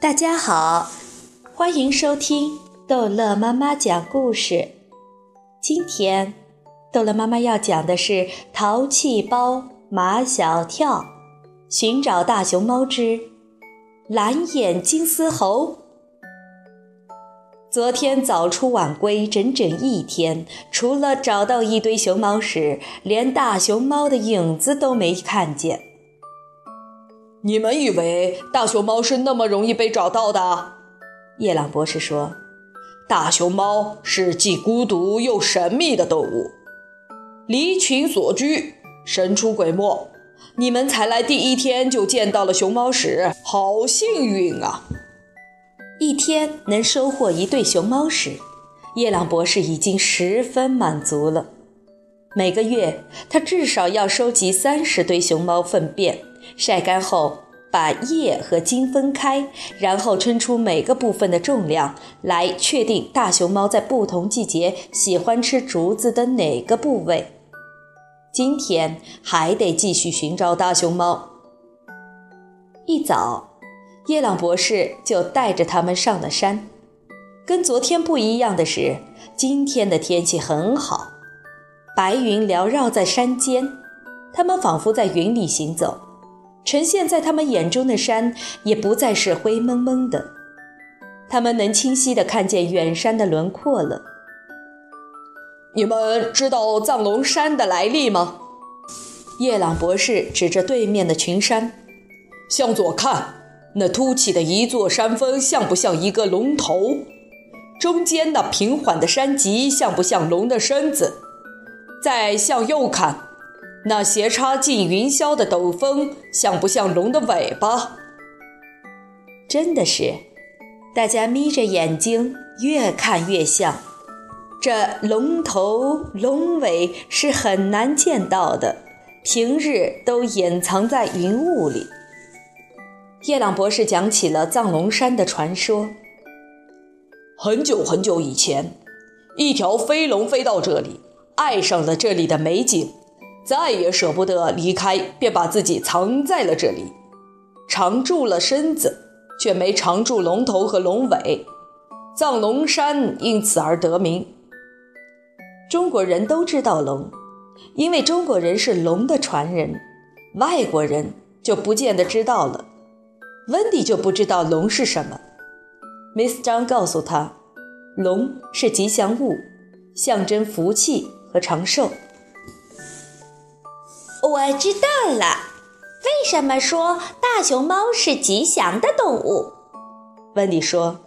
大家好，欢迎收听逗乐妈妈讲故事。今天，逗乐妈妈要讲的是《淘气包马小跳寻找大熊猫之蓝眼金丝猴》。昨天早出晚归整整一天，除了找到一堆熊猫屎，连大熊猫的影子都没看见。你们以为大熊猫是那么容易被找到的？叶朗博士说：“大熊猫是既孤独又神秘的动物，离群所居，神出鬼没。你们才来第一天就见到了熊猫屎，好幸运啊！一天能收获一对熊猫屎，叶朗博士已经十分满足了。每个月，他至少要收集三十堆熊猫粪便。”晒干后，把叶和茎分开，然后称出每个部分的重量，来确定大熊猫在不同季节喜欢吃竹子的哪个部位。今天还得继续寻找大熊猫。一早，叶朗博士就带着他们上了山。跟昨天不一样的是，今天的天气很好，白云缭绕在山间，他们仿佛在云里行走。呈现在他们眼中的山也不再是灰蒙蒙的，他们能清晰地看见远山的轮廓了。你们知道藏龙山的来历吗？叶朗博士指着对面的群山，向左看，那凸起的一座山峰像不像一个龙头？中间那平缓的山脊像不像龙的身子？再向右看。那斜插进云霄的陡峰，像不像龙的尾巴？真的是，大家眯着眼睛，越看越像。这龙头龙尾是很难见到的，平日都隐藏在云雾里。叶朗博士讲起了藏龙山的传说。很久很久以前，一条飞龙飞到这里，爱上了这里的美景。再也舍不得离开，便把自己藏在了这里，藏住了身子，却没藏住龙头和龙尾，藏龙山因此而得名。中国人都知道龙，因为中国人是龙的传人，外国人就不见得知道了。温迪就不知道龙是什么，Miss 张告诉他，龙是吉祥物，象征福气和长寿。我知道了，为什么说大熊猫是吉祥的动物？温迪说：“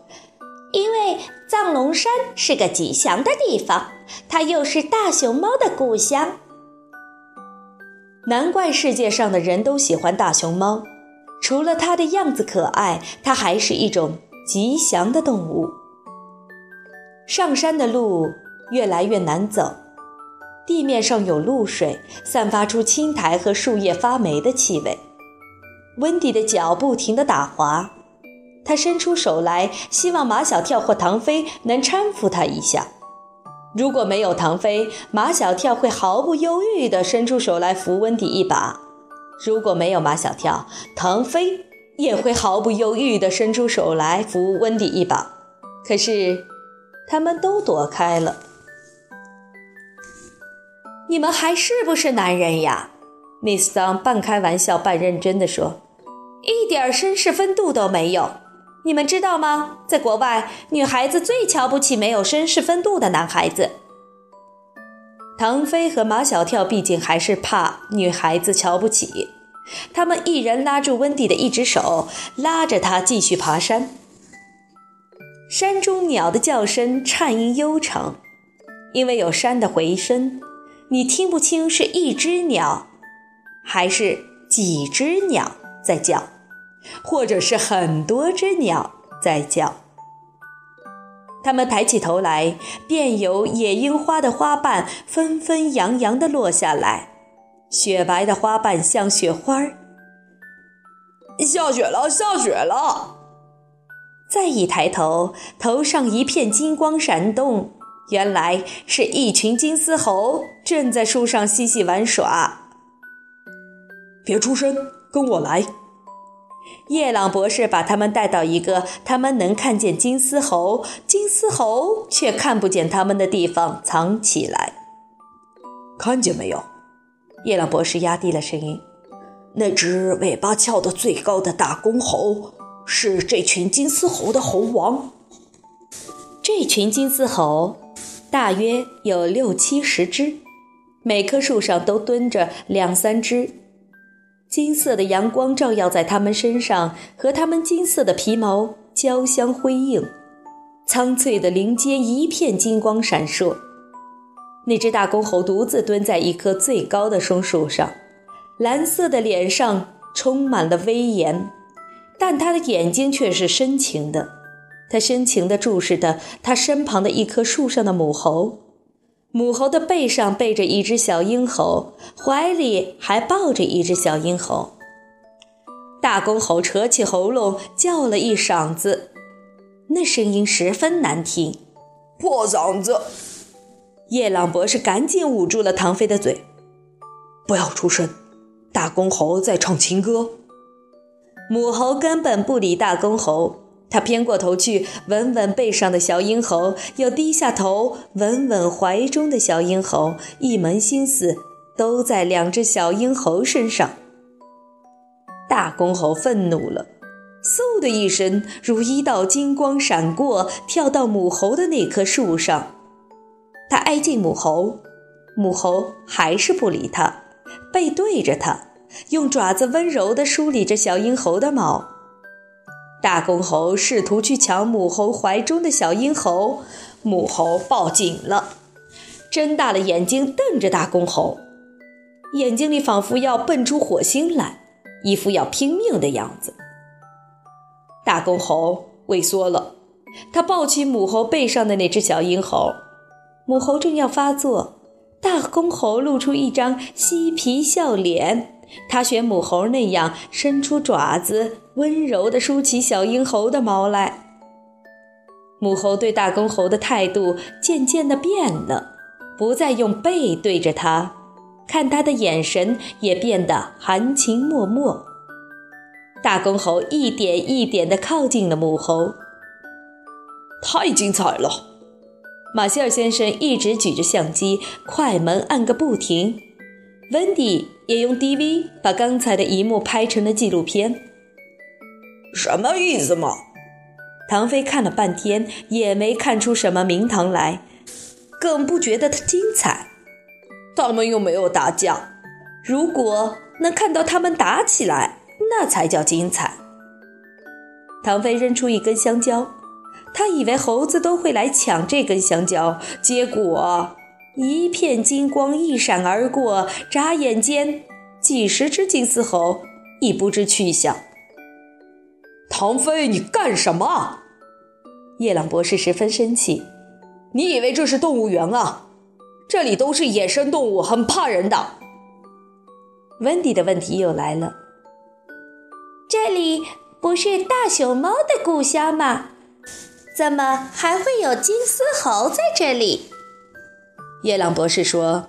因为藏龙山是个吉祥的地方，它又是大熊猫的故乡。难怪世界上的人都喜欢大熊猫，除了它的样子可爱，它还是一种吉祥的动物。”上山的路越来越难走。地面上有露水，散发出青苔和树叶发霉的气味。温迪的脚不停地打滑，他伸出手来，希望马小跳或唐飞能搀扶他一下。如果没有唐飞，马小跳会毫不犹豫地伸出手来扶温迪一把；如果没有马小跳，唐飞也会毫不犹豫地伸出手来扶温迪一把。可是，他们都躲开了。你们还是不是男人呀？Miss 桑半开玩笑半认真地说：“一点绅士风度都没有。你们知道吗？在国外，女孩子最瞧不起没有绅士风度的男孩子。”唐飞和马小跳毕竟还是怕女孩子瞧不起，他们一人拉住温蒂的一只手，拉着她继续爬山。山中鸟的叫声颤音悠长，因为有山的回声。你听不清是一只鸟，还是几只鸟在叫，或者是很多只鸟在叫。它们抬起头来，便有野樱花的花瓣纷纷扬扬地落下来，雪白的花瓣像雪花儿。下雪了，下雪了！再一抬头，头上一片金光闪动。原来是一群金丝猴正在树上嬉戏玩耍。别出声，跟我来。叶朗博士把他们带到一个他们能看见金丝猴，金丝猴却看不见他们的地方藏起来。看见没有？叶朗博士压低了声音：“那只尾巴翘得最高的大公猴，是这群金丝猴的猴王。这群金丝猴大约有六七十只，每棵树上都蹲着两三只。金色的阳光照耀在它们身上，和它们金色的皮毛交相辉映，苍翠的林间一片金光闪烁。那只大公猴独自蹲在一棵最高的松树上，蓝色的脸上充满了威严，但它的眼睛却是深情的。它深情地注视着他身旁的一棵树上的母猴，母猴的背上背着一只小鹰猴，怀里还抱着一只小鹰猴。大公猴扯起喉咙叫了一嗓子，那声音十分难听，破嗓子。夜朗博士赶紧捂住了唐飞的嘴，不要出声。大公猴在唱情歌。母猴根本不理大公猴，他偏过头去吻吻背上的小鹰猴，又低下头吻吻怀中的小鹰猴，一门心思都在两只小鹰猴身上。大公猴愤怒了，嗖的一声，如一道金光闪过，跳到母猴的那棵树上。他挨近母猴，母猴还是不理他，背对着他，用爪子温柔地梳理着小鹰猴的毛。大公猴试图去抢母猴怀中的小鹰猴，母猴抱紧了，睁大了眼睛瞪着大公猴，眼睛里仿佛要蹦出火星来，一副要拼命的样子。大公猴畏缩了，他抱起母猴背上的那只小鹰猴。母猴正要发作，大公猴露出一张嬉皮笑脸。他学母猴那样伸出爪子，温柔地梳起小鹰猴的毛来。母猴对大公猴的态度渐渐地变了，不再用背对着他，看他的眼神也变得含情脉脉。大公猴一点一点地靠近了母猴，太精彩了。马歇尔先生一直举着相机，快门按个不停。温迪也用 DV 把刚才的一幕拍成了纪录片。什么意思嘛？唐飞看了半天也没看出什么名堂来，更不觉得它精彩。他们又没有打架，如果能看到他们打起来，那才叫精彩。唐飞扔出一根香蕉。他以为猴子都会来抢这根香蕉，结果一片金光一闪而过，眨眼间几十只金丝猴已不知去向。唐飞，你干什么？夜朗博士十分生气。你以为这是动物园啊？这里都是野生动物，很怕人的。温迪的问题又来了。这里不是大熊猫的故乡吗？怎么还会有金丝猴在这里？叶朗博士说：“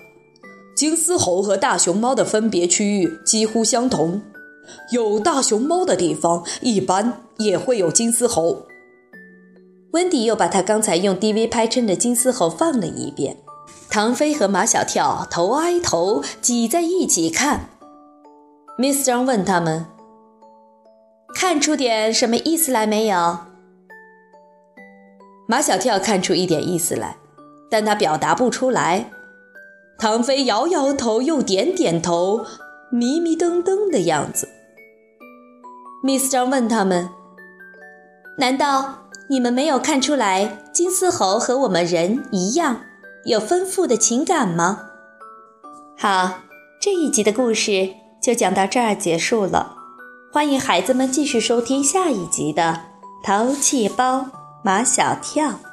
金丝猴和大熊猫的分别区域几乎相同，有大熊猫的地方一般也会有金丝猴。”温迪又把他刚才用 DV 拍成的金丝猴放了一遍。唐飞和马小跳头挨头挤在一起看。Miss 张问他们：“看出点什么意思来没有？”马小跳看出一点意思来，但他表达不出来。唐飞摇摇头，又点点头，迷迷瞪瞪的样子。Miss 张问他们：“难道你们没有看出来，金丝猴和我们人一样，有丰富的情感吗？”好，这一集的故事就讲到这儿结束了。欢迎孩子们继续收听下一集的《淘气包》。马小跳。